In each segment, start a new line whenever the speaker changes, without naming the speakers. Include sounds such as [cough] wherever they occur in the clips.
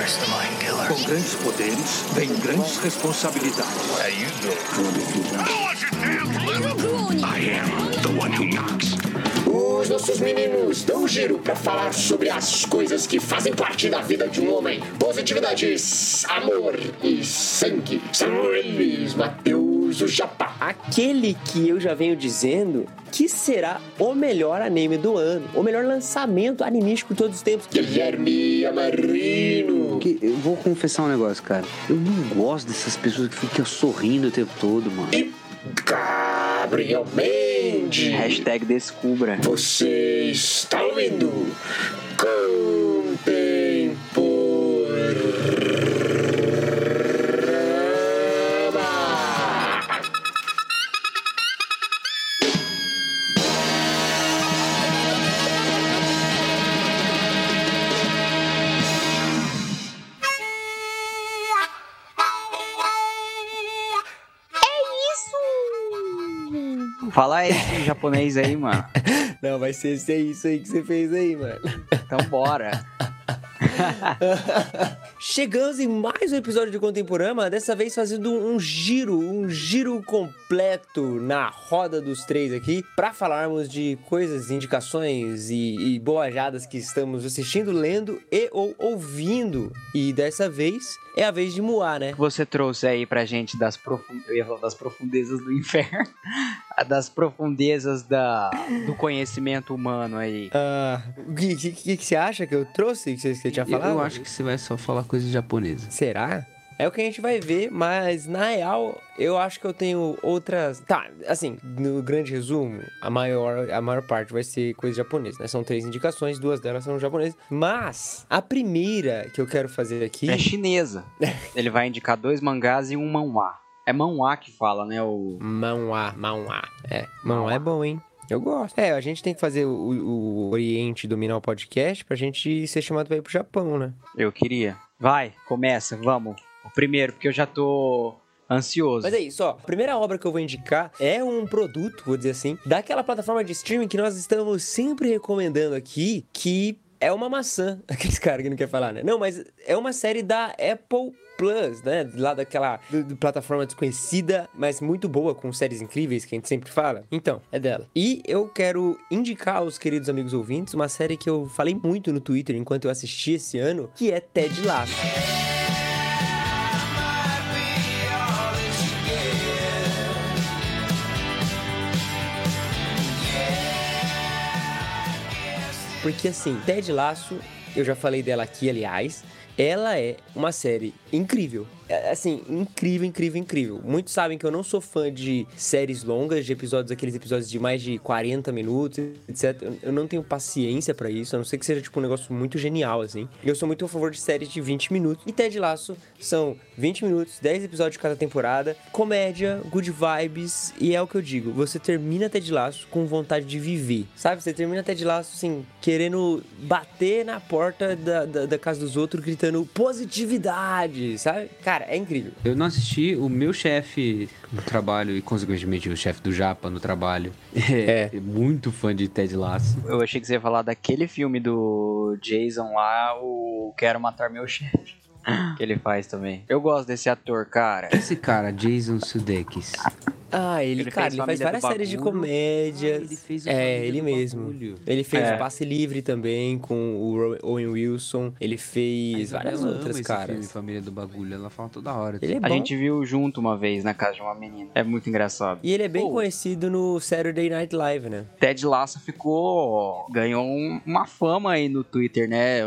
Com grandes poderes, vem grandes responsabilidades.
How you doing?
I am the one who knocks.
Os nossos meninos dão um giro para falar sobre as coisas que fazem parte da vida de um homem. Positividade, amor e sangue. São eles, O Japa.
Aquele que eu já venho dizendo que será o melhor anime do ano, o melhor lançamento animístico de todos os tempos.
Guilherme Amarino.
Que eu vou confessar um negócio, cara. Eu não gosto dessas pessoas que ficam sorrindo o tempo todo, mano.
E Gabriel Mendes.
Hashtag descubra.
Você está ouvindo? Contemporama.
Fala esse japonês aí, mano. [laughs]
Não, vai ser aí, isso aí que você fez aí, mano.
Então bora. [laughs] [laughs]
Chegamos em mais um episódio de Contemporama, dessa vez fazendo um giro, um giro completo na roda dos três aqui, pra falarmos de coisas, indicações e, e boajadas que estamos assistindo, lendo e ou ouvindo. E dessa vez é a vez de Moá, né?
Você trouxe aí pra gente das, profun... Eu ia falar das profundezas do inferno. [laughs] Das profundezas da... do conhecimento humano aí.
Ah, o que, que, que, que você acha que eu trouxe? Que você, que você tinha falado?
Eu acho que você vai só falar coisas japonesas.
Será? É o que a gente vai ver, mas na real, eu acho que eu tenho outras. Tá, assim, no grande resumo, a maior, a maior parte vai ser coisa japonesa, né? São três indicações, duas delas são japonesas. Mas a primeira que eu quero fazer aqui.
É chinesa. [laughs] Ele vai indicar dois mangás e um manhwa. É manhwa que fala, né? O...
Manhwa, manhwa. É, manhwa é bom, hein? Eu gosto. É, a gente tem que fazer o, o Oriente dominar o podcast pra gente ser chamado pra ir pro Japão, né?
Eu queria. Vai, começa, vamos. O primeiro, porque eu já tô ansioso.
Mas é isso, ó. A primeira obra que eu vou indicar é um produto, vou dizer assim, daquela plataforma de streaming que nós estamos sempre recomendando aqui, que é uma maçã. [laughs] Aqueles caras que não quer falar, né? Não, mas é uma série da Apple Plus, né? Lá daquela do- do plataforma desconhecida, mas muito boa, com séries incríveis que a gente sempre fala. Então, é dela. E eu quero indicar aos queridos amigos ouvintes uma série que eu falei muito no Twitter enquanto eu assisti esse ano, que é Ted Lasso. Porque assim, Ted Lasso, eu já falei dela aqui, aliás, ela é uma série incrível. É, Assim, incrível, incrível, incrível. Muitos sabem que eu não sou fã de séries longas, de episódios, aqueles episódios de mais de 40 minutos, etc. Eu- não tenho paciência pra isso, a não ser que seja tipo um negócio muito genial, assim. Eu sou muito a favor de séries de 20 minutos. E Ted Lasso são 20 minutos, 10 episódios de cada temporada, comédia, good vibes, e é o que eu digo. Você termina Ted Lasso com vontade de viver, sabe? Você termina Ted Lasso, assim, querendo bater na porta da, da, da casa dos outros, gritando positividade, sabe? Cara, é incrível.
Eu não assisti, o meu chefe no trabalho e, consequentemente, o chefe do Japa no trabalho [laughs] é, muito fã de Ted Lasso.
Eu achei que você ia falar daquele filme do Jason lá, o Quero Matar Meu Chefe. Que ele faz também. Eu gosto desse ator, cara.
Esse cara, Jason Sudeikis.
Ah, ele,
Ele
cara, ele faz várias séries de
Bagulho.
comédia.
Ah, ele fez o
é, ele mesmo.
Bagulho.
Ele fez
É.
o Passe Livre também com o Owen Wilson. Ele fez várias outras, cara.
filme, Família do Bagulho, ela fala toda hora.
Ele é
A
bom.
gente viu junto uma vez na casa de uma menina. É muito engraçado.
E ele é bem
Pô.
conhecido no Saturday Night Live, né?
Ted Lasso ficou. ganhou um- uma fama aí no Twitter, né?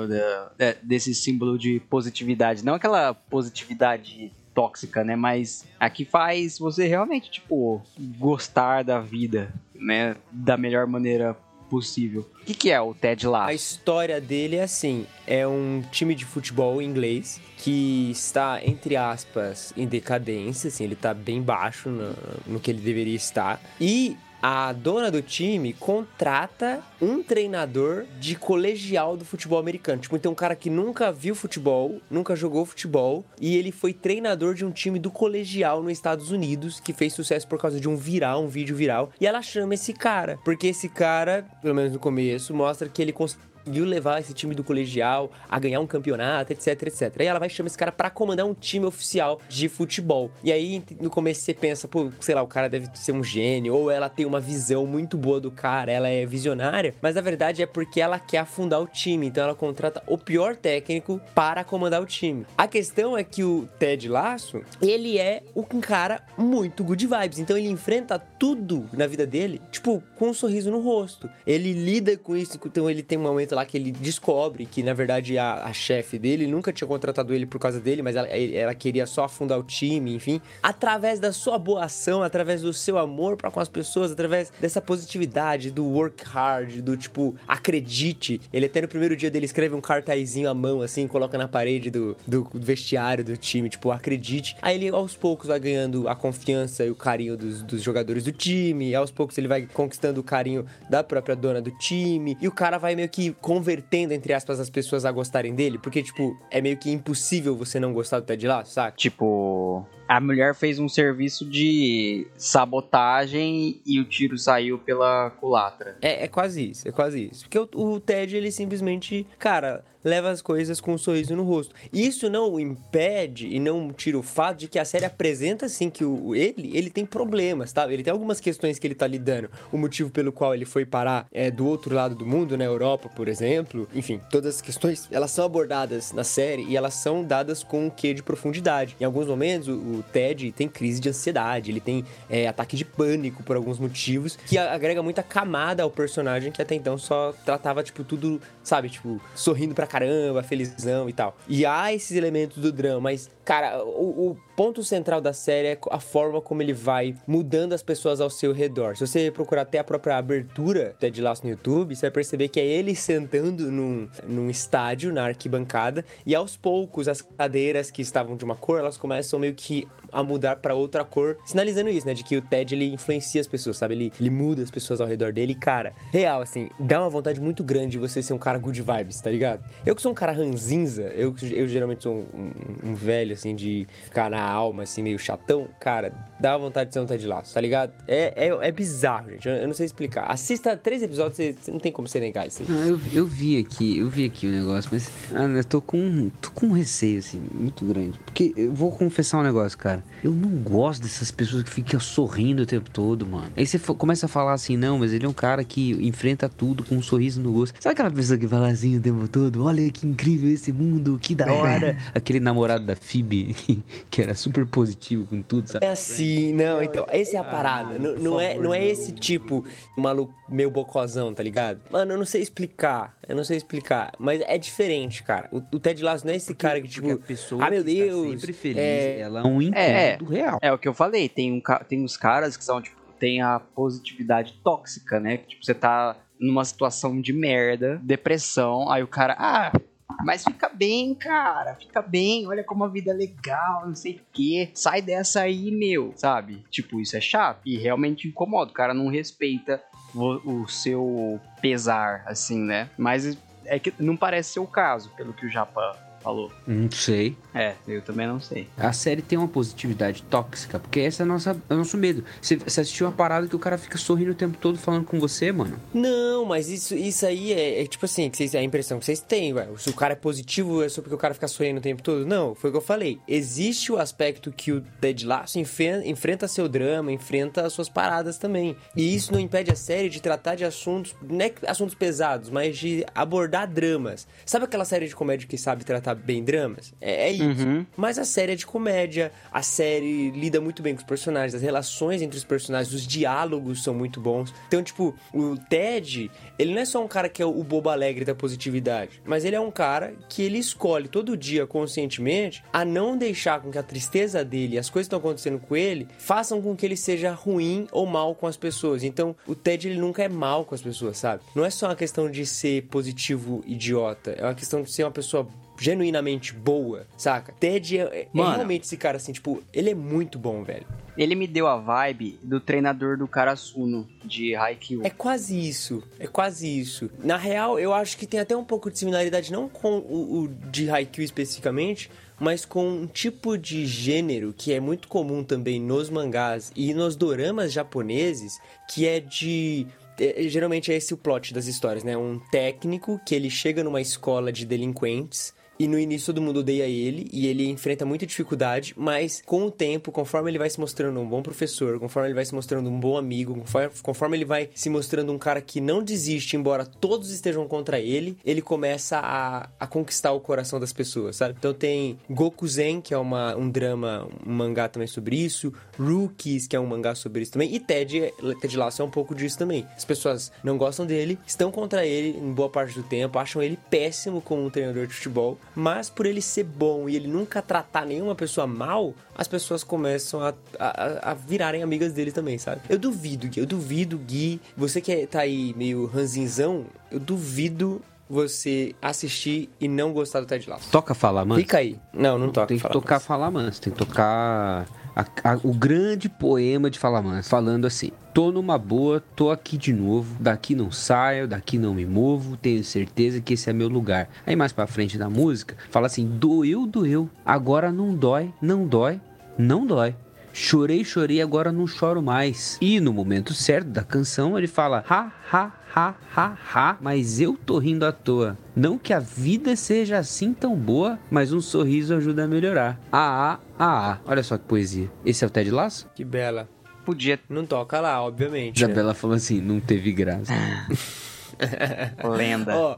da- desse símbolo de positividade. Não aquela positividade tóxica, né? Mas a que faz você realmente, tipo, gostar da vida, né? Da melhor maneira possível. O que, que é o Ted
A
Lasso?
história dele é assim: é um time de futebol inglês que está, entre aspas, em decadência, assim, ele tá bem baixo no, no que ele deveria estar. E a dona do time contrata um treinador de colegial do futebol americano. Tipo, então um cara que nunca viu futebol, nunca jogou futebol, e ele foi treinador de um time do colegial nos Estados Unidos, que fez sucesso por causa de um viral, um vídeo viral. E ela chama esse cara, porque esse cara, pelo menos no começo, mostra que ele conseguiu levar esse time do colegial a ganhar um campeonato, etc, etc. Aí ela vai chamar esse cara para comandar um time oficial de futebol. E aí no começo você pensa, pô, sei lá, o cara deve ser um gênio, ou ela tem uma visão muito boa do cara, ela é visionária, mas na verdade é porque ela quer afundar o time, então ela contrata o pior técnico para comandar o time. A questão é que o Ted Lasso, ele é um cara muito good vibes, então ele enfrenta tudo na vida dele, tipo, com um sorriso no rosto. Ele lida com isso, então ele tem um momento lá que ele descobre que na verdade a, a chefe dele nunca tinha contratado ele por causa dele, mas ela, ela queria só afundar o time, enfim. Através da sua boa ação, através do seu amor para com as pessoas, através dessa positividade, do work hard, do tipo, acredite. Ele até no primeiro dia dele escreve um cartazinho à mão, assim, coloca na parede do, do vestiário do time, tipo, acredite. Aí ele aos poucos vai ganhando a confiança e o carinho dos, dos jogadores do time, aos poucos ele vai conquistando o carinho da própria dona do time, e o cara vai meio que convertendo, entre aspas, as pessoas a gostarem dele, porque, tipo, é meio que impossível você não gostar do Ted Lasso, saca?
Tipo, a mulher fez um serviço de sabotagem e o tiro saiu pela culatra.
É, é quase isso, é quase isso. Porque o, o Ted, ele simplesmente, cara, leva as coisas com um sorriso no rosto. Isso não impede e não tira o fato de que a série apresenta assim que o, ele, ele tem problemas, tá? Ele tem algumas questões que ele tá lidando. O motivo pelo qual ele foi parar é do outro lado do mundo, na Europa, por exemplo. Enfim, todas as questões, elas são abordadas na série e elas são dadas com um quê de profundidade. Em alguns momentos, o, o Ted tem crise de ansiedade, ele tem é, ataque de pânico por alguns motivos, que agrega muita camada ao personagem que até então só tratava, tipo, tudo, sabe, tipo, sorrindo pra caramba, felizão e tal. E há esses elementos do drama, mas, cara, o, o ponto central da série é a forma como ele vai mudando as pessoas ao seu redor. Se você procurar até a própria abertura Ted Lasso no YouTube, você vai perceber que é ele sentando num, num estádio, na arquibancada, e aos poucos as cadeiras que estavam de uma cor, elas começam meio que a mudar para outra cor, sinalizando isso, né? De que o Ted ele influencia as pessoas, sabe? Ele, ele muda as pessoas ao redor dele. Cara, real, assim, dá uma vontade muito grande de você ser um cara good vibes, tá ligado? Eu que sou um cara ranzinza, eu, eu geralmente sou um, um, um velho, assim, de ficar na alma, assim, meio chatão, cara, dá vontade de ser um Ted Lasso, tá ligado? É, é, é bizarro, gente. Eu, eu, não sei explicar. Assista três episódios, você, você não tem como você negar isso aí.
Não, eu, eu vi aqui, eu vi aqui o negócio, mas ah, eu tô com, tô com um receio, assim, muito grande. Porque eu vou confessar um negócio, cara. Eu não gosto dessas pessoas que ficam sorrindo o tempo todo, mano. Aí você começa a falar assim, não, mas ele é um cara que enfrenta tudo com um sorriso no rosto. Sabe aquela pessoa que fala assim o tempo todo? Olha que incrível esse mundo, que da hora. Aquele namorado da Phoebe, [laughs] que era super positivo com tudo, sabe?
É assim, não, então, essa é a parada. Não, não é, não é esse tipo maluco meio bocozão, tá ligado? Mano, eu não sei explicar. Eu não sei explicar, mas é diferente, cara. O, o Ted Lasso não é esse cara que, tipo, ah, meu Deus.
sempre feliz, é... ela é um incômodo
é,
real.
É o que eu falei, tem, um, tem uns caras que são, tipo, tem a positividade tóxica, né? Que, tipo, você tá numa situação de merda, depressão, aí o cara, ah, mas fica bem, cara, fica bem, olha como a vida é legal, não sei o que. Sai dessa aí, meu, sabe? Tipo, isso é chato e realmente incomoda. O cara não respeita o seu pesar, assim, né? Mas é que não parece ser o caso, pelo que o Japão falou.
Não sei.
É, eu também não sei.
A série tem uma positividade tóxica, porque esse é, nossa, é o nosso medo. Você, você assistiu uma parada que o cara fica sorrindo o tempo todo falando com você, mano?
Não, mas isso, isso aí é, é tipo assim, que vocês, é a impressão que vocês têm, ué. Se o cara é positivo, é só porque o cara fica sorrindo o tempo todo? Não, foi o que eu falei. Existe o aspecto que o Ted Lasso enfrenta, enfrenta seu drama, enfrenta as suas paradas também. E isso não impede a série de tratar de assuntos, não é assuntos pesados, mas de abordar dramas. Sabe aquela série de comédia que sabe tratar bem dramas? É, é isso. Uhum. Mas a série é de comédia, a série lida muito bem com os personagens, as relações entre os personagens, os diálogos são muito bons. Então, tipo, o Ted, ele não é só um cara que é o bobo alegre da positividade, mas ele é um cara que ele escolhe todo dia conscientemente a não deixar com que a tristeza dele, as coisas que estão acontecendo com ele, façam com que ele seja ruim ou mal com as pessoas. Então, o Ted ele nunca é mal com as pessoas, sabe? Não é só uma questão de ser positivo idiota, é uma questão de ser uma pessoa genuinamente boa, saca? Ted é, é realmente esse cara assim, tipo, ele é muito bom, velho.
Ele me deu a vibe do treinador do Karasuno, de Haikyuu.
É quase isso, é quase isso. Na real, eu acho que tem até um pouco de similaridade, não com o, o de Haikyuu especificamente, mas com um tipo de gênero que é muito comum também nos mangás e nos doramas japoneses, que é de é, geralmente é esse o plot das histórias, né? Um técnico que ele chega numa escola de delinquentes e no início todo mundo odeia ele e ele enfrenta muita dificuldade, mas com o tempo, conforme ele vai se mostrando um bom professor, conforme ele vai se mostrando um bom amigo, conforme, ele vai se mostrando um cara que não desiste, embora todos estejam contra ele, ele começa a, a conquistar o coração das pessoas, sabe? Então tem Goku Zen, que é uma, um drama, um mangá também sobre isso, Rookies, que é um mangá sobre isso também, e Ted, Ted Lasso é um pouco disso também. As pessoas não gostam dele, estão contra ele em boa parte do tempo, acham ele péssimo como um treinador de futebol, mas por ele ser bom e ele nunca tratar nenhuma pessoa mal, as pessoas começam a, a, a virarem amigas dele também, sabe? Eu duvido, Gui, eu duvido, Gui, você que é, tá aí meio ranzinzão, eu duvido você assistir e não gostar do Ted Lasso.
Toca falar, mano.
Fica aí. Não, não toca.
Tem que
Fala
tocar falar manso, tem que tocar a- a- o grande poema de falar manso, falando assim: tô numa boa, tô aqui de novo, daqui não saio, daqui não me movo, tenho certeza que esse é meu lugar. Aí mais pra frente da música, fala assim: doeu, doeu, agora não dói, não dói, não dói. Chorei, chorei, agora não choro mais. E no momento certo da canção ele fala: ha, ha, ha, ha, ha, mas eu tô rindo à toa. Não que a vida seja assim tão boa, mas um sorriso ajuda a melhorar. Ah, ah, ah, ah. Olha só que poesia. Esse é o Ted Lasso?
Que bela.
Podia.
Não toca lá, obviamente. né?
Isabela falou assim: não teve graça. [laughs]
Lenda.
Ó,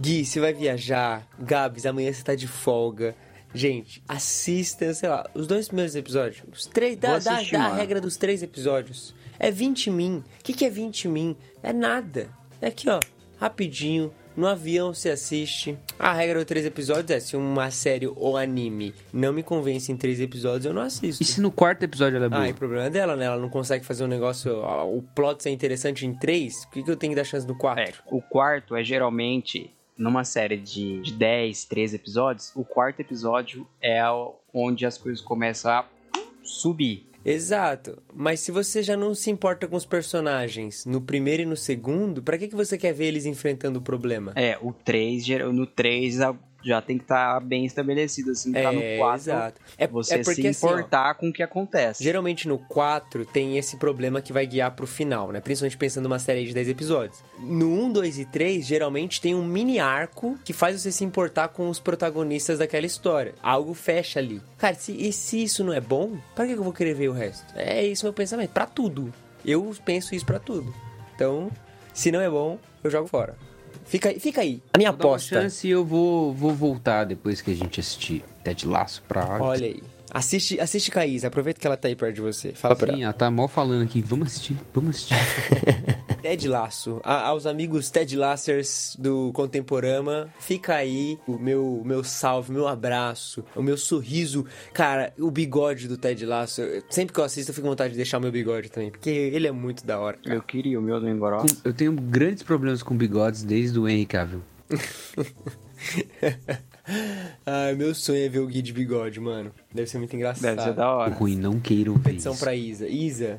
Gui, você vai viajar. Gabs, amanhã você tá de folga. Gente, assista, sei lá, os dois primeiros episódios. Os três, dá,
Vou
dá,
assistir,
dá a
mano.
regra dos três episódios. É 20 min. O que, que é 20 min? É nada. É aqui, ó, rapidinho. No avião você assiste. A regra dos três episódios é: se uma série ou anime não me convence em três episódios, eu não assisto.
E se no quarto episódio ela é boa?
Ah, e o problema é dela, né? Ela não consegue fazer um negócio. ó, O plot ser interessante em três. Por que, que eu tenho que dar chance no quatro?
É, o quarto é geralmente numa série de, de 10, 13 episódios. O quarto episódio é o- onde as coisas começam a subir.
Exato. Mas se você já não se importa com os personagens no primeiro e no segundo, pra que, que você quer ver eles enfrentando o problema?
É, o 3, no 3 já tem que estar bem estabelecido, assim, pra no 4
exato. É,
você
é porque
se
assim, ó,
importar com o que acontece.
Geralmente no 4 tem esse problema que vai guiar pro final, né? Principalmente pensando numa série de 10 episódios. No 1, 2 e 3, geralmente tem um mini arco que faz você se importar com os protagonistas daquela história. Algo fecha ali. Cara, se, e se isso não é bom, pra que eu vou querer ver o resto? É isso meu pensamento. Pra tudo. Eu penso isso pra tudo. Então, se não é bom, eu jogo fora. Fica aí, fica aí. A minha
Vou dar uma
aposta.
chance e eu vou, vou voltar depois que a gente assistir Ted Laço pra.
Olha aí. Assiste, assiste Caís, aproveita que ela tá aí perto de você. Fala pra ela.
Sim, ela tá mal falando aqui. Vamos assistir, vamos assistir. [laughs]
Ted Laço, a- aos amigos Ted Lassers do Contemporama, fica aí o meu, meu salve, meu abraço, o meu sorriso. Cara, o bigode do Ted Lasso, eu- sempre que eu assisto eu fico com vontade de deixar o meu bigode também, porque ele é muito da hora.
Eu queria o meu do Engoró.
Eu tenho grandes problemas com bigodes desde o Henry Cavill. [laughs]
Ai, meu sonho é ver o Gui de bigode, mano. Deve ser muito engraçado.
Deve ser da
O
hora.
ruim, não queiram ver
Petição
isso.
pra Isa. Isa,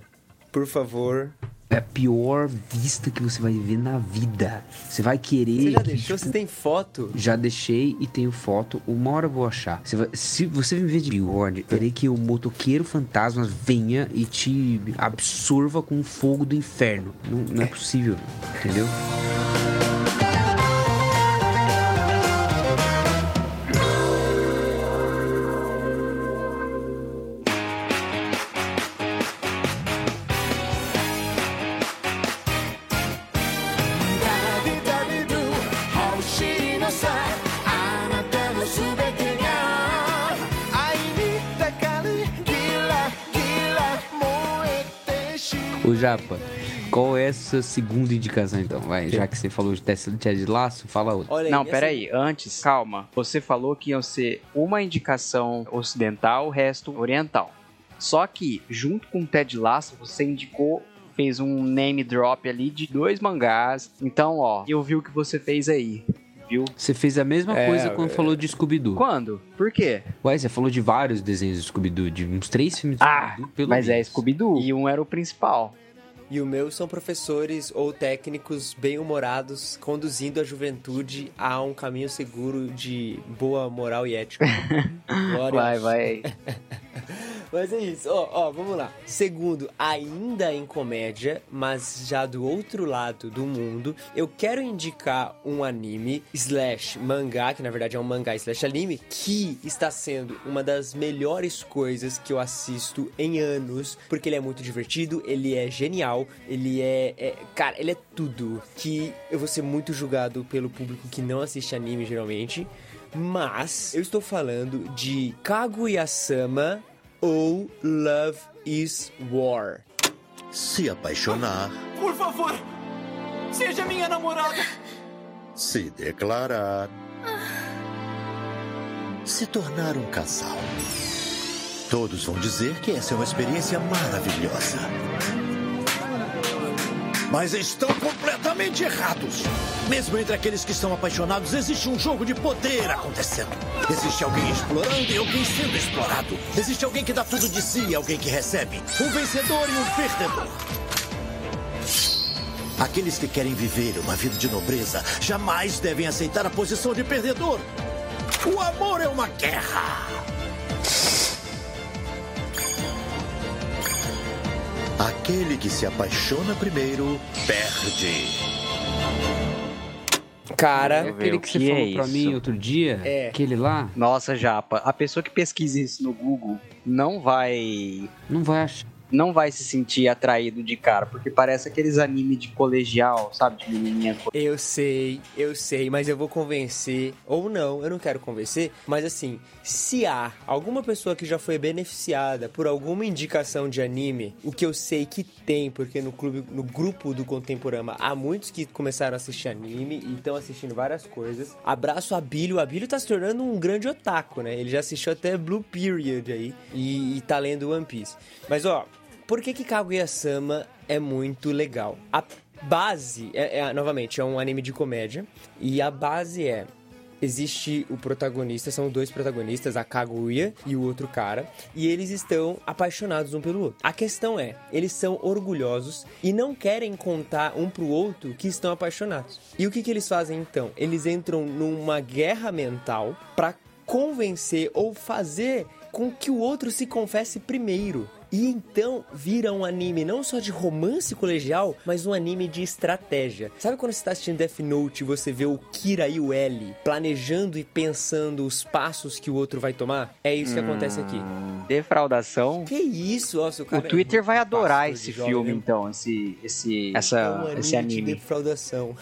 por favor.
É a pior vista que você vai ver na vida. Você vai querer.
Você já
que,
deixou?
tipo,
Você tem foto?
Já deixei e tenho foto. Uma hora eu vou achar. Você vai- se você me ver de bigode, terei que o motoqueiro fantasma venha e te absorva com o fogo do inferno. Não, não é possível, entendeu? Japa, qual é essa segunda indicação então? Vai, já que você falou de Tesla de Laço, fala outra.
Olha aí.
Não,
essa-
pera aí. Antes, calma. Você falou que iam ser uma indicação ocidental, o resto oriental. Só que, junto com o Ted Lasso, você indicou, fez um name drop ali de dois mangás. Então, ó, eu vi o que você fez aí. Viu?
Você fez a mesma
É,
coisa quando falou de Scooby-Doo.
Quando? Por quê?
Ué, você falou de vários desenhos do Scooby-Doo, de uns três filmes de
Ah,
Scooby-Doo, pelo
mas é
menos.
Scooby-Doo. E um era o principal.
E o meu são professores ou técnicos bem-humorados conduzindo a juventude a um caminho seguro de boa moral e ética. [laughs] Glória.
Vai, vai. [laughs]
Mas é isso, ó, ó, vamos lá. Segundo, ainda em comédia, mas já do outro lado do mundo, eu quero indicar um anime slash mangá, que na verdade é um mangá slash anime, que está sendo uma das melhores coisas que eu assisto em anos, porque ele é muito divertido, ele é genial, ele é, é cara, ele é tudo que eu vou ser muito julgado pelo público que não assiste anime geralmente, mas eu estou falando de Kaguya-sama ou Love is War.
Se apaixonar,
Por favor, seja minha namorada.
se declarar, se tornar um casal. Todos vão dizer que essa é uma experiência maravilhosa. Mas estão completamente errados. Mesmo entre aqueles que estão apaixonados, existe um jogo de poder acontecendo. Existe alguém explorando e alguém sendo explorado. Existe alguém que dá tudo de si e alguém que recebe. Um vencedor e um perdedor. Aqueles que querem viver uma vida de nobreza jamais devem aceitar a posição de perdedor. O amor é uma guerra. Aquele que se apaixona primeiro perde.
Cara,
Aquele
o
que você
que é
falou pra
isso.
mim outro dia,
É.
aquele lá,
Nossa, Japa, a pessoa que pesquisa isso no Google não vai
não vai achar.
Não vai se sentir atraído de cara, porque parece aqueles anime de colegial, sabe, de menininha.
Eu sei, eu sei, mas eu vou convencer, ou não, eu não quero convencer, mas assim, se há alguma pessoa que já foi beneficiada por alguma indicação de anime, o que eu sei que tem, porque no clube, no grupo do Contemporama há muitos que começaram a assistir anime e estão assistindo várias coisas. Abraço a Billy, o Abílio tá se tornando um grande otaku, né? Ele já assistiu até Blue Period aí e, e tá lendo One Piece. Mas ó, por que que Kaguya-sama é muito legal? A base, é, é- novamente, é um anime de comédia. E a base é... Existe o protagonista, são dois protagonistas, a Kaguya e o outro cara, e eles estão apaixonados um pelo outro. A questão é, eles são orgulhosos e não querem contar um pro outro que estão apaixonados. E o que, que eles fazem então? Eles entram numa guerra mental pra convencer ou fazer com que o outro se confesse primeiro. E então vira um anime não só de romance colegial, mas um anime de estratégia. Sabe quando você tá assistindo Death Note e você vê o Kira e o L planejando e pensando os passos que o outro vai tomar? É isso que acontece aqui.
Defraudação.
Que isso, ó, seu
O
cara é
Twitter
muito
vai adorar esse
de jovem,
filme,
né?
então, esse, esse,
É
essa,
um anime
esse
de
anime.
defraudação.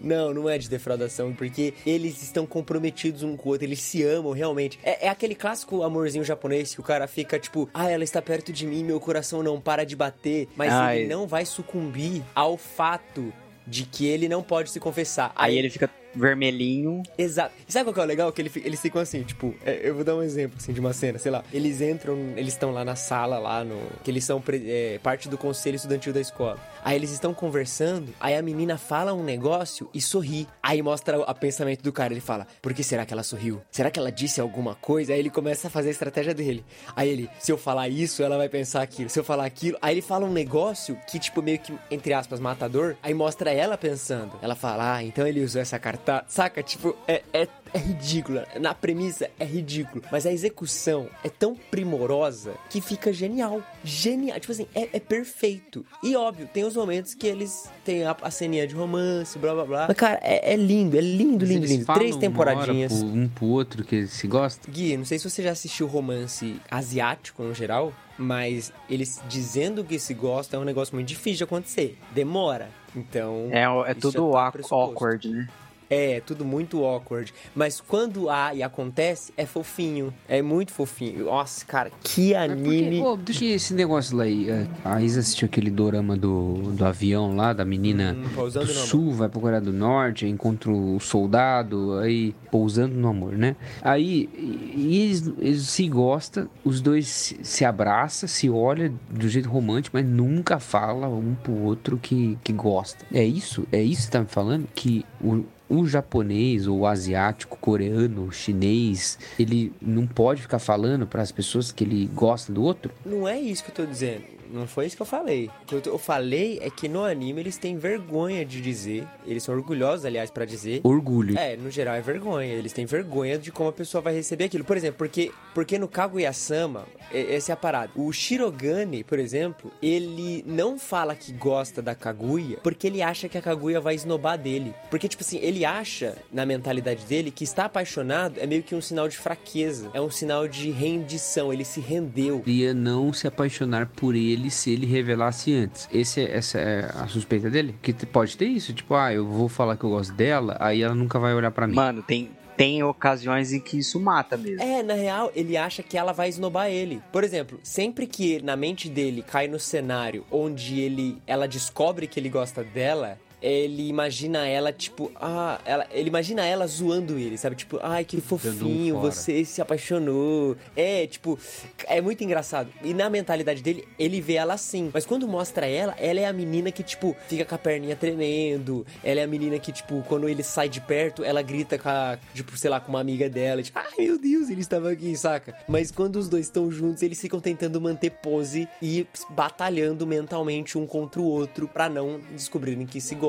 Não, não é de defraudação, porque eles estão comprometidos um com o outro, eles se amam realmente. É, é aquele clássico amorzinho japonês que o cara fica tipo, ah, ela está perto de mim, meu coração não para de bater, mas
Ai.
ele não vai sucumbir ao fato de que ele não pode se confessar.
Aí ele fica vermelhinho.
Exato. E sabe qual que é o legal? Que ele eles ficam assim, tipo, é, eu vou dar um exemplo assim, de uma cena, sei lá. Eles entram, eles estão lá na sala, lá no. Que eles são é, parte do conselho estudantil da escola. Aí eles estão conversando, aí a menina fala um negócio e sorri. Aí mostra o pensamento do cara. Ele fala, por que será que ela sorriu? Será que ela disse alguma coisa? Aí ele começa a fazer a estratégia dele. Aí ele, se eu falar isso, ela vai pensar aquilo. Se eu falar aquilo. Aí ele fala um negócio que, tipo, meio que, entre aspas, matador. Aí mostra ela pensando. Ela fala, ah, então ele usou essa carta. Saca? Tipo, é, é, é ridícula. Na premissa é ridículo. Mas a execução é tão primorosa que fica genial. Genial. Tipo assim, é, é perfeito. E óbvio, tem os momentos que eles têm a, a ceninha de romance, blá blá blá. Mas, cara, é, é lindo, é lindo, lindo, lindo.
falam
Três
uma
temporadinhas.
hora pro- um pro outro que se gostam.
Gui, não sei se você já assistiu romance asiático no geral, mas eles dizendo que se gostam é um negócio muito difícil de acontecer. Demora. Então.
É, é tudo
tá pressuposto.
awkward, né?
É, tudo muito awkward. Mas quando há e acontece, é fofinho. É muito fofinho. Nossa, cara, que anime.
Deixa esse negócio lá aí. é, A Isa assistiu aquele dorama do, do avião lá, da menina
Hum,
do
amor.
sul, vai pra Coreia do Norte, encontra o soldado, aí pousando no amor, né? Aí eles, eles se gostam, os dois se, se abraçam, se olham do jeito romântico, mas nunca fala um pro outro que, que gosta. É isso? É isso que você tá me falando? Que o, o japonês, ou o asiático, coreano, chinês, ele não pode ficar falando para as pessoas que ele gosta do outro?
Não é isso que eu tô dizendo. Não foi isso que eu falei. O que eu- falei é que no anime eles têm vergonha de dizer, eles são orgulhosos, aliás, pra dizer.
Orgulho.
É, no geral é vergonha. Eles têm vergonha de como a pessoa vai receber aquilo. Por exemplo, porque, porque no Kaguya-sama, essa é a parada. O Shirogane, por exemplo, ele não fala que gosta da Kaguya porque ele acha que a Kaguya vai esnobar dele. Porque, tipo assim, ele acha, na mentalidade dele, que estar apaixonado é meio que um sinal de fraqueza. É um sinal de rendição. Ele se rendeu.
Ia não se apaixonar por ele se ele revelasse antes. Esse, é- essa é a suspeita dele? Que te- pode ter isso, tipo, ah, eu vou falar que eu gosto dela, aí ela nunca vai olhar pra mim.
Mano, tem, tem ocasiões em que isso mata mesmo.
É, na real, ele acha que ela vai esnobar ele. Por exemplo, sempre que na mente dele cai no cenário onde ele ela descobre que ele gosta dela, ele imagina ela, tipo, ah, ela, ele imagina ela zoando ele, sabe? Tipo, ai, que fofinho,
fora.
você se apaixonou. É, tipo, é muito engraçado. E na mentalidade dele, ele vê ela assim. Mas quando mostra ela, ela é a menina que, tipo, fica com a perninha tremendo. Ela é a menina que, tipo, quando ele sai de perto, ela grita com a, tipo, sei lá, com uma amiga dela. Tipo, ai meu Deus, ele estava aqui, saca? Mas quando os dois estão juntos, eles ficam tentando manter pose e batalhando mentalmente um contra o outro pra não descobrirem que se gostam,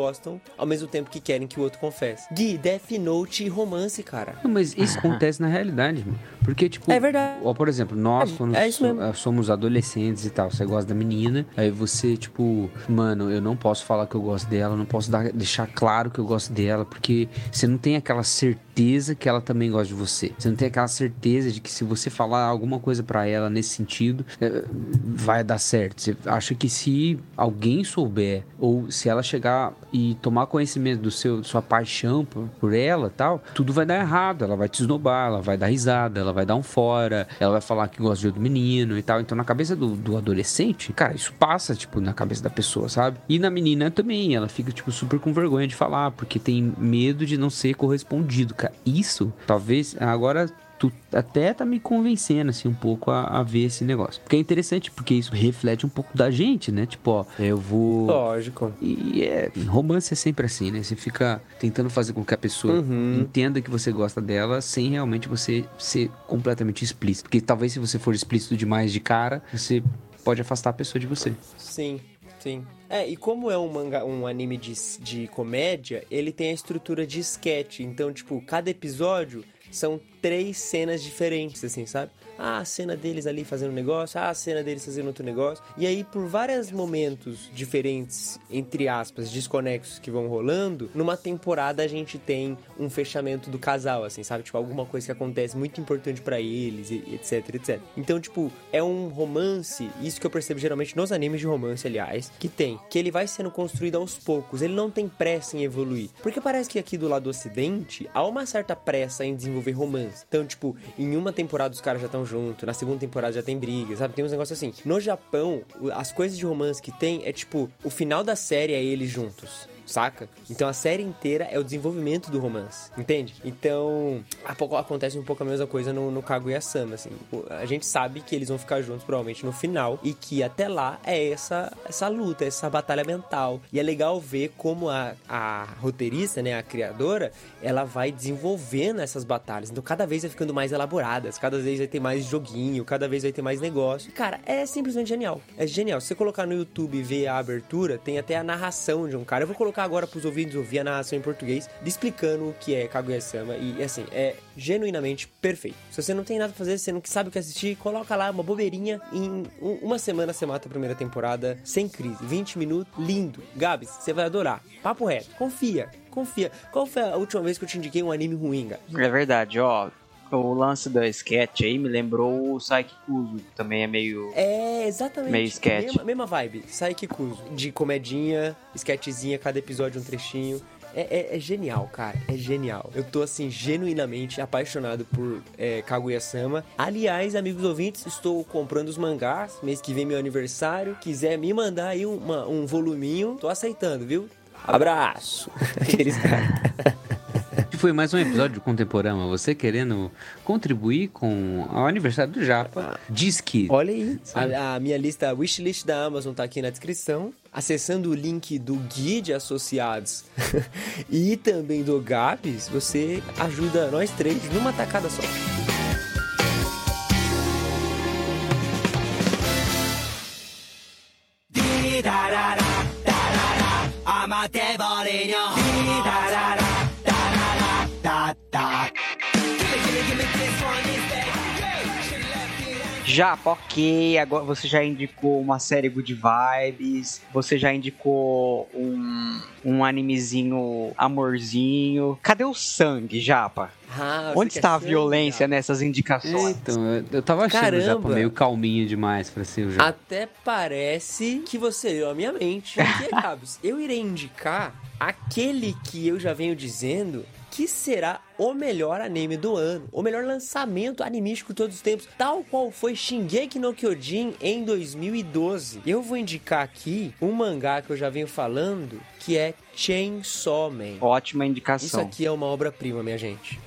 ao mesmo tempo que querem que o outro confesse. Gui, Death Note e romance, cara.
Não, mas isso acontece na realidade, mano. Porque, tipo.
É verdade.
Ó, por exemplo, nós,
É-
quando
é
so- somos adolescentes e tal, você gosta da menina, aí você, tipo, mano, eu não posso falar que eu gosto dela, não posso dar- deixar claro que eu gosto dela, porque você não tem aquela certeza que ela também gosta de você. Você não tem aquela certeza de que se você falar alguma coisa pra ela nesse sentido, eh, vai dar certo. Você acha que se alguém souber, ou se ela chegar e tomar conhecimento do seu sua paixão por, por ela tal, tudo vai dar errado. Ela vai te esnobar, ela vai dar risada, ela vai dar um fora, ela vai falar que gosta de outro menino e tal. Então, na cabeça do, do adolescente, cara, isso passa, tipo, na cabeça da pessoa, sabe? E na menina também, ela fica, tipo, super com vergonha de falar, porque tem medo de não ser correspondido, cara. Isso, talvez, agora tu até tá me convencendo, assim, um pouco a, a ver esse negócio. Porque é interessante, porque isso reflete um pouco da gente, né? Tipo, ó, eu vou...
Lógico.
E é, romance é sempre assim, né? Você fica tentando fazer com que a pessoa
Uhum.
entenda que você gosta dela sem realmente você ser completamente explícito. Porque talvez se você for explícito demais de cara, você pode afastar a pessoa de você.
Sim, sim. É, e como é um manga, um anime de, de comédia, ele tem a estrutura de sketch. Então, tipo, cada episódio são três cenas diferentes, assim, sabe? Ah, a cena deles ali fazendo um negócio, ah, a cena deles fazendo outro negócio. E aí, por vários momentos diferentes, entre aspas, desconexos que vão rolando, numa temporada a gente tem um fechamento do casal, assim, sabe? Tipo, alguma coisa que acontece muito importante pra eles, etc, etc. Então, tipo, é um romance, isso que eu percebo geralmente nos animes de romance, aliás, que tem, que ele vai sendo construído aos poucos, ele não tem pressa em evoluir. Porque parece que aqui do lado do ocidente há uma certa pressa em desenvolver romance. Então, tipo, em uma temporada os caras já estão juntos, na segunda temporada já tem briga, sabe? Tem uns negócios assim. No Japão, as coisas de romance que tem é tipo, o final da série é eles juntos. Saca? Então a série inteira é o desenvolvimento do romance, entende? Então, a pouco acontece um pouco a mesma coisa no, no Kaguya-sama, assim. A gente sabe que eles vão ficar juntos provavelmente no final e que até lá é essa essa luta, essa batalha mental. E é legal ver como a, a roteirista, né, a criadora, ela vai desenvolvendo essas batalhas. Então cada vez vai ficando mais elaboradas, cada vez vai ter mais joguinho, cada vez vai ter mais negócio. Cara, é simplesmente genial. É genial. Se você colocar no YouTube e ver a abertura, tem até a narração de um cara. Eu vou colocar agora pros ouvintes ouvir a narração em português, explicando o que é Kaguya-sama. E assim, é genuinamente perfeito. Se você não tem nada pra fazer, você não sabe o que assistir, coloca lá uma bobeirinha. Em um- uma semana você mata a primeira temporada sem crise. 20 minutos, lindo. Gabs, você vai adorar. Papo reto. Confia. Confia. Qual foi a última vez que eu te indiquei um anime ruim, Gabs?
É verdade, ó. O lance da sketch aí me lembrou o Saiki Kuzo, que também é meio.
É, exatamente.
Meio sketch.
Mesma, mesma vibe. Saiki Kuzo. De comedinha, sketchzinha, cada episódio um trechinho. É, é- é genial, cara. É genial. Eu tô, assim, genuinamente apaixonado por é, Kaguya-sama. Aliás, amigos ouvintes, estou comprando os mangás. Mês que vem meu aniversário. Quiser me mandar aí uma- um voluminho, tô aceitando, viu? Abraço. Aqueles [laughs] caras. [laughs]
foi mais um episódio contemporâneo. Você querendo contribuir com o aniversário do Japa. Diz que.
Olha aí. A, a, minha lista, wishlist da Amazon tá aqui na descrição. Acessando o link do guide Associados [laughs] e também do GAPS, você ajuda nós três numa tacada só.
Amateur
Japa, ok. Agora você já indicou uma série Good Vibes. Você já indicou um, um animezinho amorzinho. Cadê o sangue, Japa?
Ah,
Onde está a violência nessas indicações?
Então, eu, eu tava achando o Japa meio calminho demais pra ser o Japa.
Até parece que você leu a minha mente. Porque, [laughs] Gabs, eu irei indicar aquele que eu já venho dizendo que será o melhor anime do ano, o melhor lançamento animístico de todos os tempos, tal qual foi Shingeki no Kyojin em 2012. Eu vou indicar aqui um mangá que eu já venho falando, que é Chainsaw Man.
Ótima
Isso
indicação.
aqui é uma obra-prima, minha gente.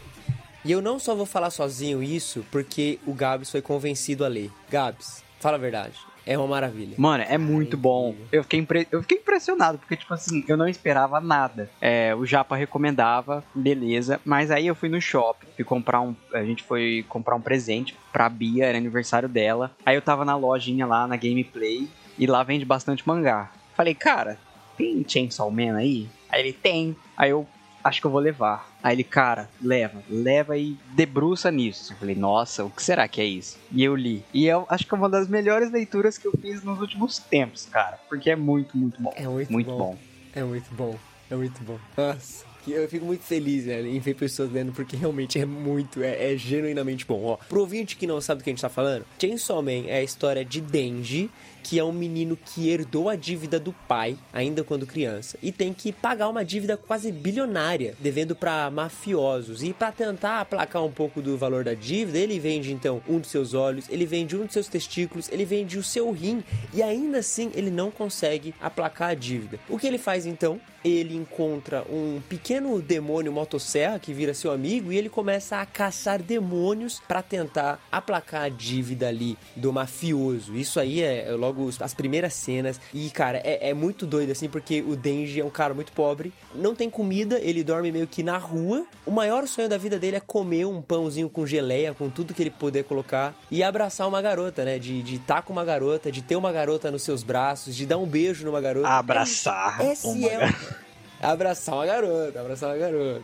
E eu não só vou falar sozinho isso porque o Gabs foi convencido a ler. Gabs, fala a verdade. É uma maravilha.
Mano, é muito bom. Eu fiquei, impre- eu fiquei impressionado, porque, tipo assim, eu não esperava nada. É, o Japa recomendava, beleza. Mas aí eu fui no shopping, fui comprar um. A gente foi comprar um presente pra Bia, era aniversário dela. Aí eu tava na lojinha lá, na Gameplay, e lá vende bastante mangá. Falei, cara, tem Chainsaw Man aí? Aí ele tem. Aí eu acho que eu vou levar. Aí ele, cara, leva, leva e debruça nisso. Eu falei, nossa, o que será que é isso? E eu li. E eu acho que é uma das melhores leituras que eu fiz nos últimos tempos, cara. Porque é muito, muito bom.
É muito,
Muito
bom.
bom.
É muito bom. É muito bom. Nossa. Eu fico muito feliz, velho, em ver pessoas lendo, porque realmente é muito, é, é genuinamente bom. Ó, pro ouvinte que não sabe do que a gente tá falando, Chainsaw Man é a história de Denji, que é um menino que herdou a dívida do pai, ainda quando criança, e tem que pagar uma dívida quase bilionária, devendo pra mafiosos. E pra tentar aplacar um pouco do valor da dívida, ele vende então um dos seus olhos, ele vende um dos seus testículos, ele vende o seu rim, e ainda assim ele não consegue aplacar a dívida. O que ele faz então? Ele encontra um pequeno demônio motosserra que vira seu amigo e ele começa a caçar demônios pra tentar aplacar a dívida ali do mafioso. Isso aí é, é logo as primeiras cenas. E, cara, é, é muito doido assim, porque o Denji é um cara muito pobre, não tem comida, ele dorme meio que na rua. O maior sonho da vida dele é comer um pãozinho com geleia, com tudo que ele puder colocar, e abraçar uma garota, né? De estar com uma garota, de ter uma garota nos seus braços, de dar um beijo numa garota.
Abraçar
Esse
uma
é Abraçar uma garota, abraçar uma garota.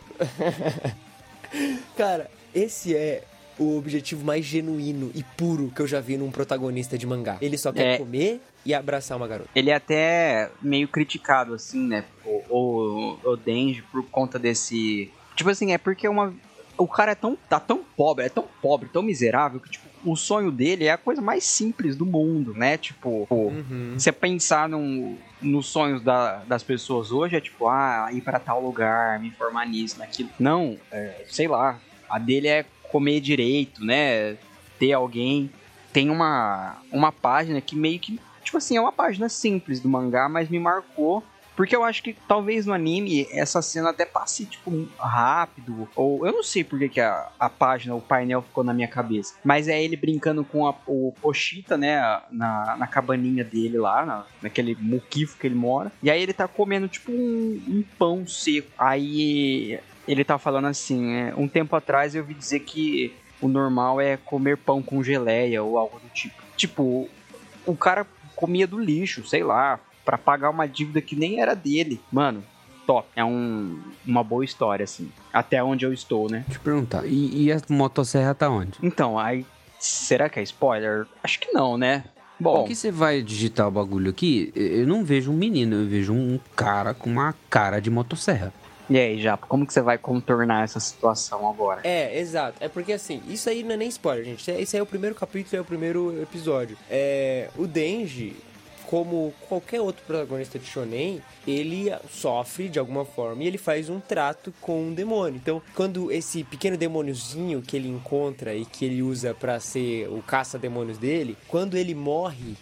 [laughs] Cara, esse é o objetivo mais genuíno e puro que eu já vi num protagonista de mangá. Ele só quer
É.
comer e abraçar uma garota.
Ele é até meio criticado, assim, né? O, o, o Denji por conta desse. Tipo assim, é porque é uma. O cara é tão, tá tão pobre, é tão pobre, tão miserável, que, tipo, o sonho dele é a coisa mais simples do mundo, né? Tipo,
Uhum.
você pensar num, nos sonhos da- das pessoas hoje é tipo, ah, ir pra tal lugar, me formar nisso, naquilo. Não, é, sei lá. A dele é comer direito, né? Ter alguém. Tem uma, uma página que meio que. Tipo assim, é uma página simples do mangá, mas me marcou. Porque eu acho que talvez no anime essa cena até passe, tipo, rápido. Ou eu não sei por que, a, a página, o painel ficou na minha cabeça. Mas é ele brincando com a- o Pochita, né? Na, na cabaninha dele lá, na- naquele muquifo que ele mora. E aí ele tá comendo, tipo, um, um pão seco. Aí ele tá falando assim: é, um tempo atrás eu ouvi dizer que o normal é comer pão com geleia ou algo do tipo. Tipo, o cara comia do lixo, sei lá, pra pagar uma dívida que nem era dele. Mano, top. É um, uma boa história, assim. Até onde eu estou, né?
Deixa eu perguntar. E, e a motosserra tá onde?
Então, aí. Será que é spoiler? Acho que não, né? Bom,
Porque você vai digitar o bagulho aqui, eu não vejo um menino, eu vejo um cara com uma cara de motosserra.
e aí, Japa, como que você vai contornar essa situação agora?
É, exato. É porque assim, isso aí não é nem spoiler, gente. Isso aí- Isso aí é o primeiro capítulo, é o primeiro episódio. É, o Denji, como qualquer outro protagonista de shonen, ele sofre de alguma forma e ele faz um trato com um demônio. Então, quando esse pequeno demôniozinho que ele encontra e que ele usa pra ser o caça-demônios dele, quando ele morre,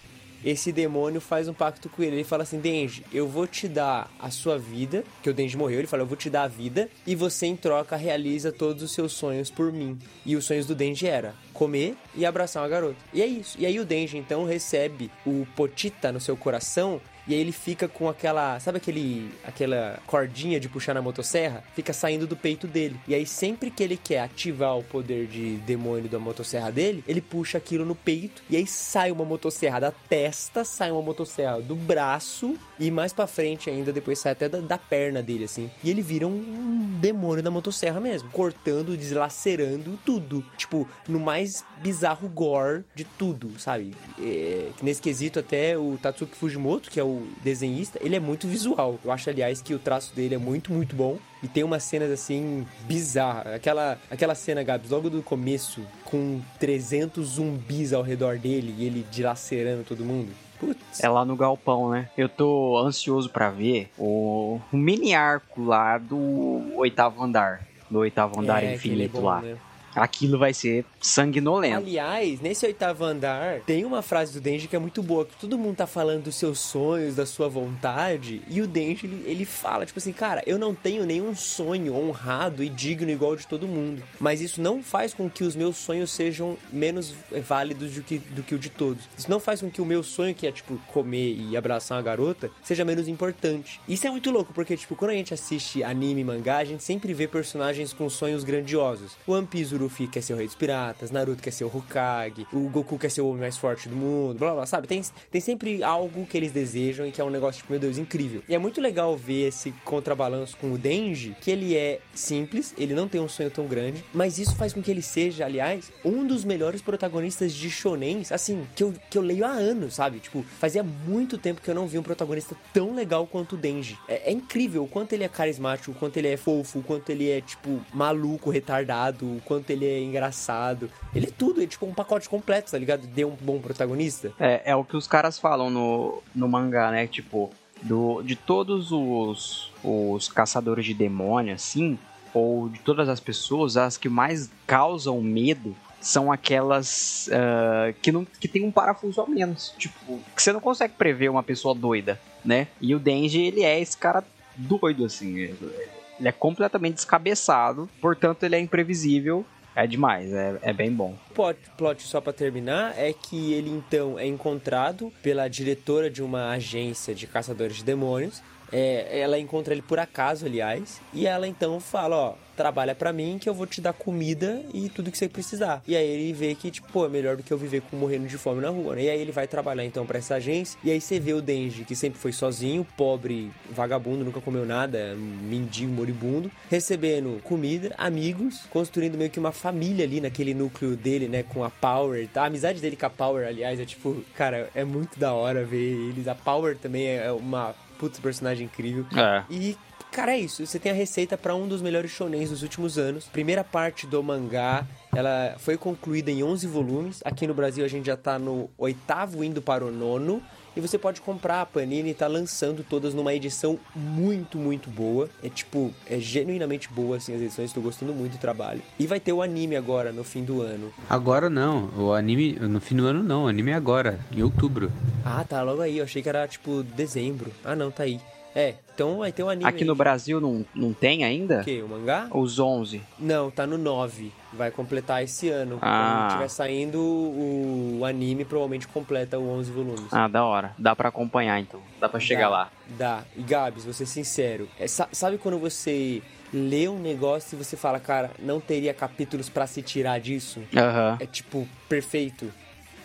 esse demônio faz um pacto com ele. Ele fala assim: Denji, eu vou te dar a sua vida, que o Denji morreu. Ele fala: Eu vou te dar a vida e você, em troca, realiza todos os seus sonhos por mim. E os sonhos do Denji era comer e abraçar uma garota. E é isso. E aí o Denji então recebe o Potita no seu coração. E aí ele fica com aquela, sabe aquele aquela cordinha de puxar na motosserra? Fica saindo do peito dele. E aí sempre que ele quer ativar o poder de demônio da motosserra dele, ele puxa aquilo no peito e aí sai uma motosserra da testa, sai uma motosserra do braço e mais pra frente ainda depois sai até da, da perna dele assim. E ele vira um demônio da motosserra mesmo, cortando, deslacerando tudo. Tipo, no mais bizarro gore de tudo, sabe? É, nesse quesito até o Tatsuki Fujimoto, que é o desenhista, ele é muito visual. Eu acho, aliás, que o traço dele é muito, muito bom. E tem umas cenas assim bizarras. Aquela, aquela cena, Gabs, logo do começo, com 300 zumbis ao redor dele e ele dilacerando todo mundo. Putz.
É lá no galpão, né? Eu tô ansioso pra ver o, o mini arco lá do oitavo andar. Do oitavo andar
É, é
infinito
bom,
lá.
né?
Aquilo vai ser sanguinolento.
Aliás, nesse oitavo andar, tem uma frase do Denji que é muito boa, que todo mundo tá falando dos seus sonhos, da sua vontade, e o Denji, ele, ele fala, tipo assim, cara, eu não tenho nenhum sonho honrado e digno igual de todo mundo, mas isso não faz com que os meus sonhos sejam menos válidos do que, do que o de todos. Isso não faz com que o meu sonho, que é, tipo, comer e abraçar uma garota, seja menos importante. Isso é muito louco, porque, tipo, quando a gente assiste anime e mangá, a gente sempre vê personagens com sonhos grandiosos. One Piece, Luffy quer ser o rei dos piratas, Naruto quer ser o Hokage, o Goku quer ser o homem mais forte do mundo, blá blá, sabe? Tem, tem sempre algo que eles desejam e que é um negócio, tipo, meu Deus, incrível. E é muito legal ver esse contrabalanço com o Denji, que ele é simples, ele não tem um sonho tão grande, mas isso faz com que ele seja, aliás, um dos melhores protagonistas de shonens, assim, que eu, que eu leio há anos, sabe? Tipo, fazia muito tempo que eu não vi um protagonista tão legal quanto o Denji. É, é incrível o quanto ele é carismático, o quanto ele é fofo, o quanto ele é, tipo, maluco, retardado, o quanto ele é engraçado. Ele é tudo, é tipo um pacote completo, tá ligado? Deu um bom protagonista.
É, é o que os caras falam no, no mangá, né? Tipo, do, de todos os, os caçadores de demônio, assim, ou de todas as pessoas, as que mais causam medo são aquelas ah, que, não, que tem um parafuso a menos. Tipo, que você não consegue prever uma pessoa doida, né? E o Denji, ele é esse cara doido, assim. Ele é completamente descabeçado, portanto, ele é imprevisível. É demais, é, é bem bom.
O plot, plot, só pra terminar, é que ele então é encontrado pela diretora de uma agência de caçadores de demônios. É, ela encontra ele por acaso, aliás, e ela então fala, ó, trabalha pra mim que eu vou te dar comida e tudo que você precisar. E aí ele vê que, tipo, é melhor do que eu viver com morrendo de fome na rua, né? E aí ele vai trabalhar então pra essa agência, e aí você vê o Denji, que sempre foi sozinho, pobre, vagabundo, nunca comeu nada, mendigo, moribundo, recebendo comida, amigos, construindo meio que uma família ali naquele núcleo dele, né, com a Power, tá? A amizade dele com a Power, aliás, é tipo, cara, é muito da hora ver eles. A Power também é uma puta personagem incrível.
É.
E, cara, é isso. Você tem a receita pra um dos melhores shonens dos últimos anos. Primeira parte do mangá, ela foi concluída em 11 volumes. Aqui no Brasil a gente já tá no oitavo indo para o nono. E você pode comprar, a Panini tá lançando todas numa edição muito, muito boa. É tipo, é genuinamente boa assim as edições, tô gostando muito do trabalho. E vai ter o anime agora no fim do ano.
Agora não, o anime, no fim do ano não, o anime é agora, em outubro.
Ah, tá logo aí. Eu achei que era tipo dezembro. Ah, não, tá aí. É, então vai ter o anime.
Aqui no. Brasil não, não tem ainda?
O quê? O mangá?
Os 11.
Não, tá no 9. Vai completar esse ano.
Ah.
Quando tiver saindo o, anime, provavelmente completa o 11 volumes.
Ah, da hora. Dá pra acompanhar então. Dá pra chegar
Dá,
lá.
Dá. E Gabs, vou ser sincero. É, sa- sabe quando você lê um negócio e você fala, cara, não teria capítulos pra se tirar disso?
Aham.
É tipo, perfeito.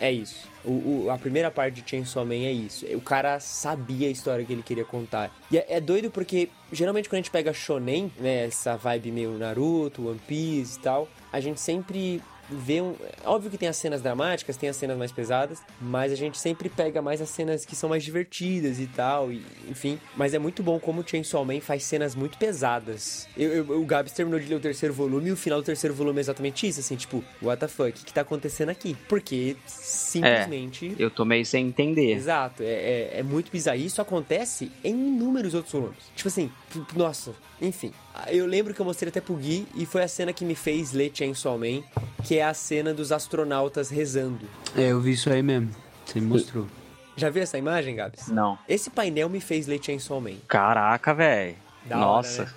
É isso. O, o- a primeira parte de Chainsaw Man é isso. O cara sabia a história que ele queria contar. E é, é doido porque, geralmente, quando a gente pega shonen, né, essa vibe meio Naruto, One Piece e tal, a gente sempre vê um... Óbvio que tem as cenas dramáticas, tem as cenas mais pesadas, mas a gente sempre pega mais as cenas que são mais divertidas e tal, e, enfim. Mas é muito bom como o Chainsaw Man faz cenas muito pesadas. Eu, eu- o Gabs terminou de ler o terceiro volume e o final do terceiro volume é exatamente isso, assim, tipo, what the fuck, o que, tá acontecendo aqui? Porque simplesmente...
Eu tô meio sem entender.
Exato, é, é, é muito bizarro. E Isso acontece em inúmeros outros volumes. Tipo assim, nossa, enfim. Eu lembro que eu mostrei até pro Gui e foi a cena que me fez ler Chainsaw Man, que é a cena dos astronautas rezando.
É, eu vi isso aí mesmo, você me mostrou.
Já viu essa imagem, Gabs?
Não.
Esse painel me fez ler Chainsaw Man.
Caraca, velho.
Da hora,
Nossa.
né?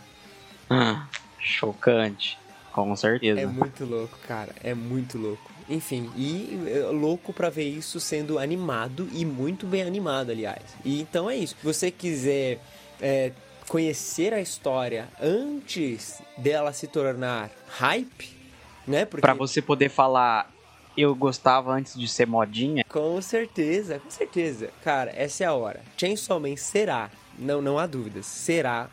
Ah, chocante. Com certeza.
É muito louco, cara. É muito louco. Enfim, e é, louco pra ver isso sendo animado e muito bem animado, aliás. E então é isso. Se você quiser é, conhecer a história antes dela se tornar hype, né? Porque
Pra você poder falar, eu gostava antes de ser modinha.
com certeza, com certeza. Cara, essa é a hora. Chainsaw Man será, não, não há dúvidas, será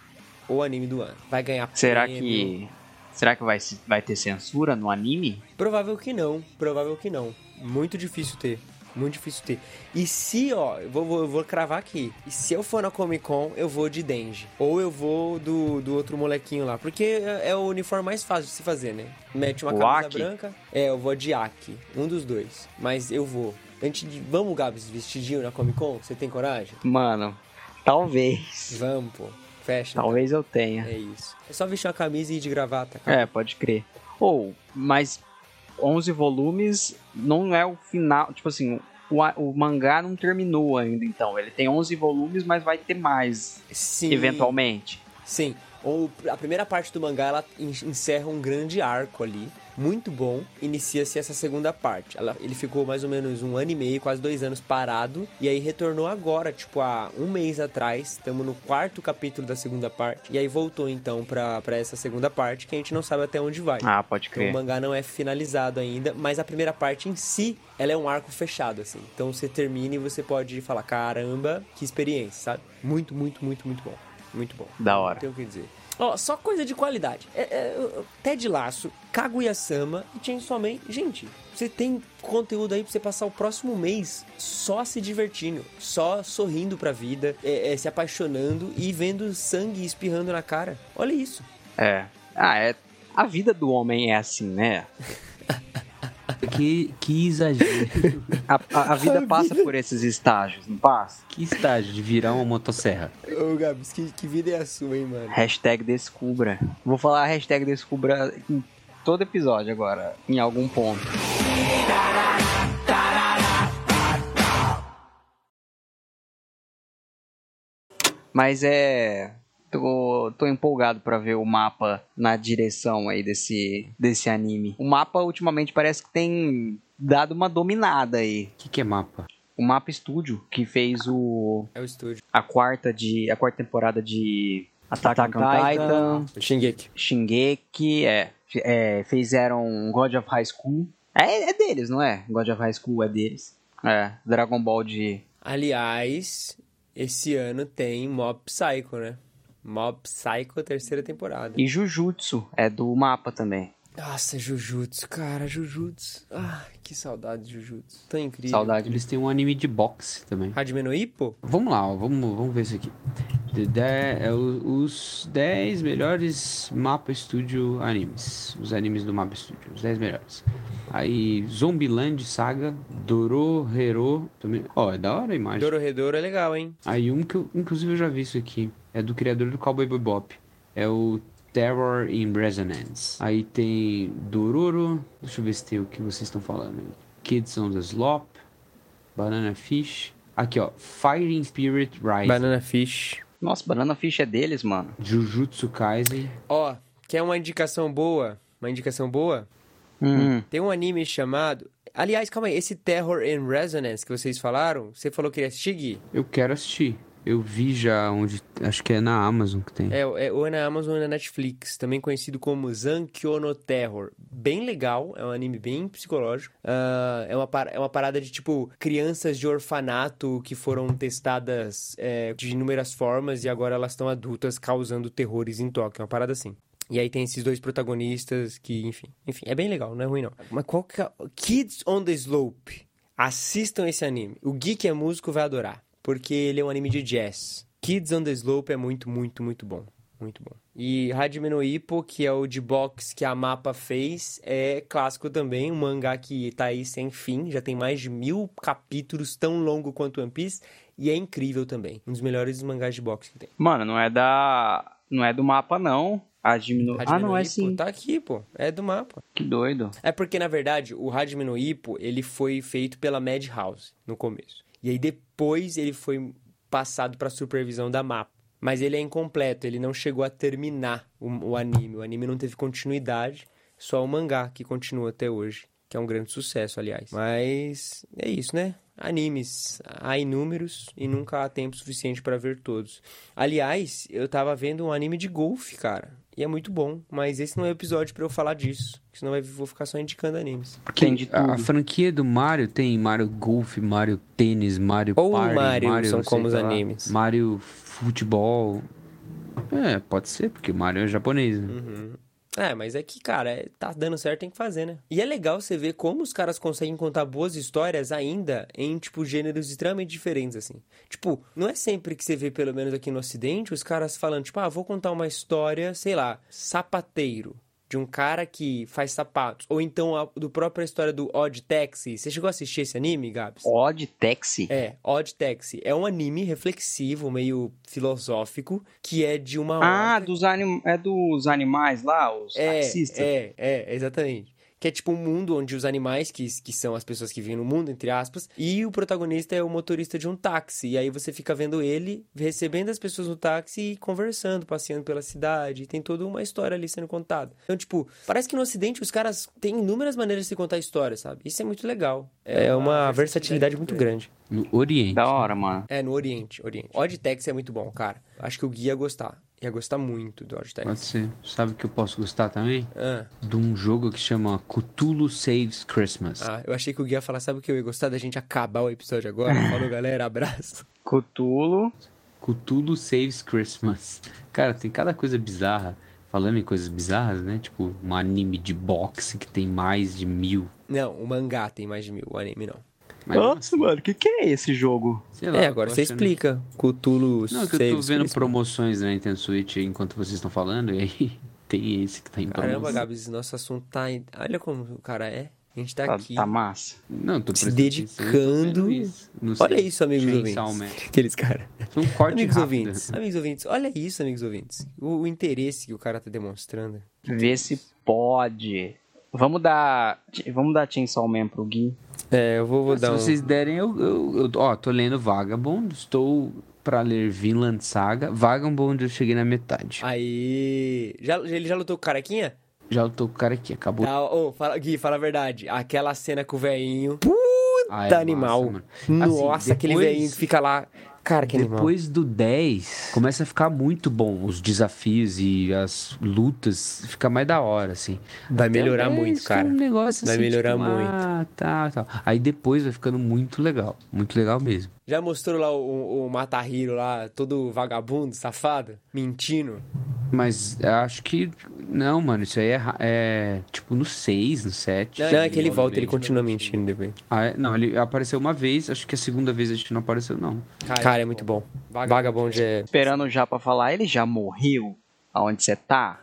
o anime do ano. Vai ganhar
Será
prêmio.
que. Será que vai, vai ter censura no anime?
Provável que não, provável que não. Muito difícil ter. Muito difícil ter. E se, ó, eu vou, vou, vou cravar aqui. E se eu for na Comic Con, eu vou de Denji. Ou eu vou do, do outro molequinho lá. Porque é, é o uniforme mais fácil de se fazer, né? Mete uma
O
camisa
Aki?
branca. É, eu vou de Aki. Um dos dois. Mas eu vou. Antes de... Vamos, Gabs, vestidinho na Comic Con? Você tem coragem?
Mano, talvez.
Vamos, pô. Fecha.
Talvez eu tenha.
É isso. É só vestir uma camisa e ir de gravata, cara.
É, pode crer. Ou, mas 11 volumes não é o final. Tipo assim, o, o mangá não terminou ainda, então. Ele tem 11 volumes, mas vai ter mais,
Sim.
eventualmente.
Sim. Ou a primeira parte do mangá ela en- encerra um grande arco ali, muito bom. Inicia-se essa segunda parte. Ela- ele ficou mais ou menos um ano e meio, quase dois anos parado, e aí retornou agora, tipo há um mês atrás. Estamos no quarto capítulo da segunda parte, e aí voltou então pra, pra essa segunda parte que a gente não sabe até onde vai.
Ah, pode
Então, o
crer.
mangá não é finalizado ainda, mas a primeira parte em si, ela é um arco fechado, assim. Então você termina e você pode falar, caramba, que experiência, sabe? Muito, muito, muito, muito bom. Muito bom.
Da hora.
Não tenho o que dizer. Ó, só coisa de qualidade. É, é, Ted Laço, Kaguya-sama e Chainsaw Man. Gente, você tem conteúdo aí pra você passar o próximo mês só se divertindo, só sorrindo pra vida, é, é, se apaixonando e vendo sangue espirrando na cara. Olha isso.
É. Ah, é. A vida do homem é assim, né? [laughs]
Que, que exagero.
A, a- a vida passa por esses estágios, não passa?
que estágio de virar uma motosserra.
Ô, Gabs, que, que vida é a sua, hein, mano?
Hashtag descubra. Vou falar a hashtag descubra em todo episódio agora, em algum ponto. Mas é. Tô, tô empolgado pra ver o mapa na direção aí desse, desse anime. O mapa ultimamente parece que tem dado uma dominada aí.
O que, que é mapa?
O Mapa Studio, que fez o,
É o estúdio.
a quarta de a quarta temporada de Attack, on Titan,
Shingeki.
Shingeki, é, é, fizeram God of High School. É, é deles, não é? God of High School é deles. É, Dragon Ball de
Aliás, esse ano tem Mob Psycho, né? Mob Psycho, terceira temporada.
e Jujutsu é do mapa também.
Nossa, Jujutsu, cara, Jujutsu. Ah, que saudade de Jujutsu. Tão incrível.
Saudade.
Eles têm um anime de boxe também.
Hajime no Ippo?
Vamos lá, ó, vamos, vamos ver isso aqui. The de- é o- os 10 melhores Mapa Studio animes. Os animes do Mapa Studio, os 10 melhores. Aí, Zombieland Saga, Dorohero. Também, ó, é da hora a imagem.
Dororedoro é legal, hein?
Aí, um que eu, inclusive, eu já vi isso aqui. É do criador do Cowboy Bebop. É o Terror in Resonance. Aí tem Dororo. Deixa eu ver se tem o que vocês estão falando aí. Kids on the Slop. Banana Fish. Aqui, ó. Fighting Spirit Rise.
Banana Fish.
Nossa, Banana Fish é deles, mano.
Jujutsu Kaisen.
Ó, quer uma indicação boa? Uma indicação boa?
Hum.
Tem um anime chamado... Aliás, calma aí, esse Terror in Resonance que vocês falaram, você falou que ia assistir, Gui?
Eu quero assistir. Eu vi já onde. Acho que é na Amazon que tem.
É, é ou é na Amazon ou na Netflix, também conhecido como Zankyo no Terror. Bem legal, é um anime bem psicológico. Ah, é, uma, é uma parada de tipo crianças de orfanato que foram testadas é, de inúmeras formas e agora elas estão adultas causando terrores em Tóquio. É uma parada assim. E aí tem esses dois protagonistas que, enfim, enfim, é bem legal, não é ruim não. Mas qual que é... Kids on the Slope. Assistam esse anime. O que é músico vai adorar, porque ele é um anime de jazz. Kids on the Slope é muito, muito, muito bom. Muito bom. E Hajime no Ippo, que é o de box que a Mapa fez, é clássico também, um mangá que tá aí sem fim, já tem mais de mil capítulos, tão longo quanto One Piece, e é incrível também. Um dos melhores mangás de boxe que tem.
Mano, não é da. Não é do mapa, não. A Jimno...
Hajime
Ah, não
no
é sim.
Tá aqui, pô. É do mapa.
Que doido.
É porque, na verdade, o Hajime no Ippo, ele foi feito pela Madhouse no começo. E aí depois ele foi passado pra supervisão da MAPA. Mas ele é incompleto, ele não chegou a terminar o, o anime. O anime não teve continuidade, Só o mangá que continua até hoje, que é um grande sucesso, aliás. Mas é isso, né? Animes, há inúmeros e nunca há tempo suficiente para ver todos. Aliás, eu tava vendo um anime de golfe, cara. E é muito bom, mas esse não é o episódio pra eu falar disso. Senão vai- vou ficar só indicando animes.
Tem de
A, a
tudo.
franquia do Mario tem Mario Golf, Mario Tênis, Mario
Ou
Party,
Mario são
sei
como os
lá,
animes.
Mario Futebol. É, pode ser, porque Mario é japonês, né?
Uhum. É, mas é que, cara, é- tá dando certo, tem que fazer, né? E é legal você ver como os caras conseguem contar boas histórias ainda em, tipo, gêneros extremamente diferentes, assim. Tipo, não é sempre que você vê, pelo menos aqui no Ocidente, os caras falando, tipo, ah, vou contar uma história, sei lá, sapateiro. De um cara que faz sapatos. Ou então a do própria história do Odd Taxi. Você chegou a assistir esse anime, Gabs?
Odd Taxi?
É, Odd Taxi. É um anime reflexivo, meio filosófico, que é de uma
Ah,
orca-
dos anim... é dos animais lá, os
é,
taxistas.
É, é, exatamente. Que é tipo um mundo onde os animais, que, que são as pessoas que vivem no mundo, entre aspas, e o protagonista é o motorista de um táxi. E aí você fica vendo ele recebendo as pessoas no táxi e conversando, passeando pela cidade. E tem toda uma história ali sendo contada. Então, tipo, parece que no Ocidente os caras têm inúmeras maneiras de se contar história, sabe? Isso é muito legal. É uma versatilidade muito grande.
No Oriente.
Da hora, mano.
É, no Oriente, Oriente. Odd Taxi é muito bom, cara. Acho que o Gui ia gostar. Ia gostar muito do Odd
Pode ser. Sabe o que eu posso gostar também?
Ah.
De um jogo que chama Cthulhu Saves Christmas.
Ah, eu achei que o Gui ia falar, sabe o que eu ia gostar da gente acabar o episódio agora? [laughs] Falou, galera, abraço.
Cthulhu.
Cthulhu Saves Christmas. Cara, tem cada coisa bizarra. Falando em coisas bizarras, né? Tipo, um anime de boxe que tem mais de mil.
Não, o mangá tem mais de mil, o anime não.
Mas,
Nossa, mano, o que, que é esse jogo?
sei lá,
é, agora você
achando-
explica. Cthulhu
Não, que eu tô vendo promoções na Nintendo Switch enquanto vocês estão falando, e aí [laughs] tem esse que tá em
Caramba,
promoção.
Gabs, nosso assunto tá... em- Olha como o cara é. A gente tá
Tá,
aqui.
tá massa.
Não, tô
Se dedicando.
isso. Não
Olha isso, amigos
Chainsaw
ouvintes.
Man.
Aqueles caras.
Um corte
Amigos
rápido.
ouvintes, amigos ouvintes, olha isso, amigos ouvintes. O, o interesse que o cara tá demonstrando.
Vê se pode. Vamos dar. Vamos dar Chainsaw Man pro Gui.
É, eu vou, vou
Se
dar um...
vocês derem, eu, eu, eu- Ó, tô lendo Vagabond, estou pra ler Vinland Saga. Vagabond eu cheguei na metade.
Aí... Já, ele já lutou com o carequinha?
Já tô com o cara aqui, acabou.
Tá, ô, fala, Gui, fala a verdade. Aquela cena com o velhinho.
Ah, é
Puta
massa,
animal.
mano.
Nossa,
Assim,
aquele
depois-
velhinho que fica lá. Cara, que animal.
Depois do 10, começa a ficar muito bom. Os desafios e as lutas fica mais da hora, assim.
Vai
Até
melhorar
o 10
muito, cara.
Um negócio
Vai
assim,
melhorar
tipo,
muito.
Ah, tá, tá. Aí depois vai ficando muito legal. Muito legal mesmo.
Já mostrou lá o, o Matahiro lá, todo vagabundo, safado, mentindo.
Mas acho que. Não, mano, isso aí é, é tipo no 6, no 7.
Não, é que ele volta, ele continua mentindo depois.
Ah, é? Não, ele apareceu uma vez, acho que a segunda vez a gente não apareceu, não.
Cara, é muito bom. Vagabond é.
Esperando já pra falar, ele já morreu? Aonde você tá?